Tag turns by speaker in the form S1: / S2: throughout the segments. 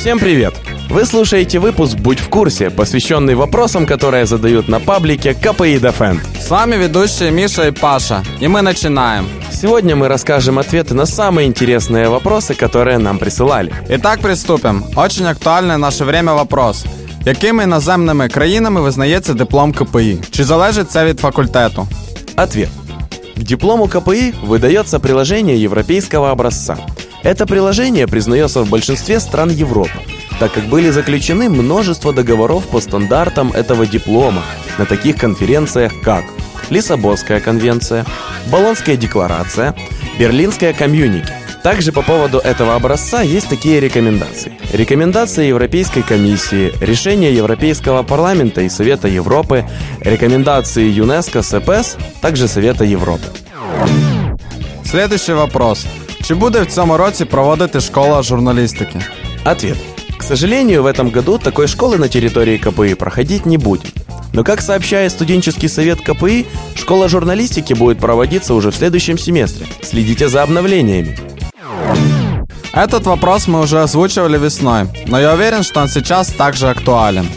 S1: Всем привет! Вы слушаете выпуск «Будь в курсе», посвященный вопросам, которые задают на паблике КПИ Defend.
S2: С вами ведущие Миша и Паша, и мы начинаем.
S1: Сегодня мы расскажем ответы на самые интересные вопросы, которые нам присылали.
S2: Итак, приступим. Очень актуальный в наше время вопрос. Якими іноземними країнами визнається диплом КПІ? Чи залежить це від факультету?
S1: Ответ. К диплому КПИ выдается приложение европейского образца. это приложение признается в большинстве стран Европы, так как были заключены множество договоров по стандартам этого диплома на таких конференциях, как Лиссабонская конвенция, Болонская декларация, Берлинская комьюники. Также по поводу этого образца есть такие рекомендации. Рекомендации Европейской комиссии, решения Европейского парламента и Совета Европы, рекомендации ЮНЕСКО, СПС, также Совета Европы.
S2: Следующий вопрос. Чи буде в цьому році проводити школа журналістики?
S1: Ответ. К сожалению, в этом году такой школы на территории КПИ проходить не будет. Но, как сообщает студенческий совет КПИ, школа журналистики будет проводиться уже в следующем семестре. Следите за обновлениями.
S2: Этот вопрос мы уже озвучивали весной, но я уверен, что он сейчас также актуален.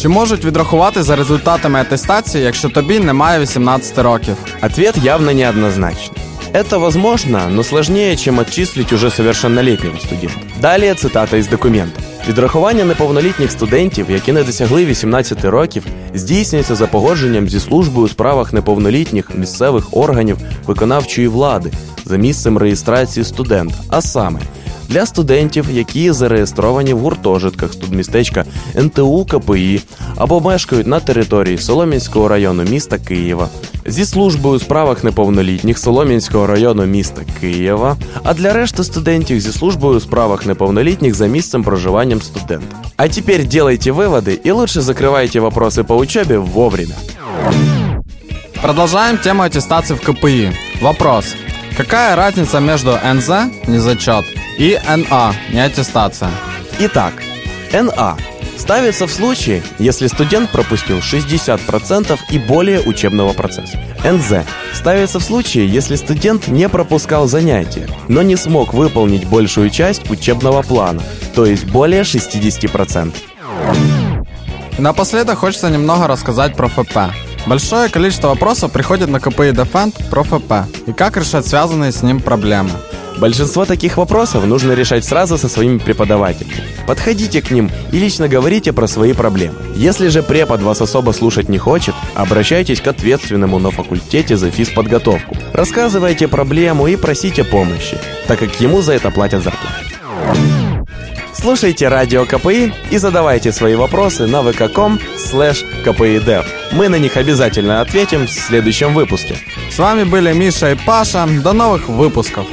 S2: Чи можуть відрахувати за результатами атестації, якщо тобі немає 18 років?
S1: Ответ явно неоднозначный. Это возможно, но сложнее, чем отчислить уже совершеннолетнего студента. Далее цитата із документу. Відрахування неповнолітніх студентів, які не досягли 18 років, здійснюється за погодженням зі службою у справах неповнолітніх місцевих органів виконавчої влади за місцем реєстрації студента, а саме для студентів, які зареєстровані в гуртожитках студмістечка НТУ КПІ або мешкають на території Солом'янського району міста Києва, зі службою у справах неповнолітніх Солом'янського району міста Києва, а для решти студентів зі службою у справах неповнолітніх за місцем проживанням студента. А теперь делайте выводы и лучше закрывайте вопросы по учебе вовремя.
S2: Продолжаем тему аттестации в КПИ. Вопрос. Какая разница между НЗ, не зачет, и НА, не аттестация?
S1: Итак, НА ставится в случае, если студент пропустил 60% и более учебного процесса. НЗ ставится в случае, если студент не пропускал занятия, но не смог выполнить большую часть учебного плана, то есть более 60%.
S2: И напоследок хочется немного рассказать про ФП. Большое количество вопросов приходит на КПИ Defend про ФП и как решать связанные с ним проблемы.
S1: Большинство таких вопросов нужно решать сразу со своими преподавателями. Подходите к ним и лично говорите про свои проблемы. Если же препод вас особо слушать не хочет, обращайтесь к ответственному на факультете за физподготовку. Рассказывайте проблему и просите помощи, так как ему за это платят зарплату. Слушайте радио КПИ и задавайте свои вопросы на vk.com slash kpidef. Мы на них обязательно ответим в следующем выпуске.
S2: С вами были Миша и Паша. До новых выпусков.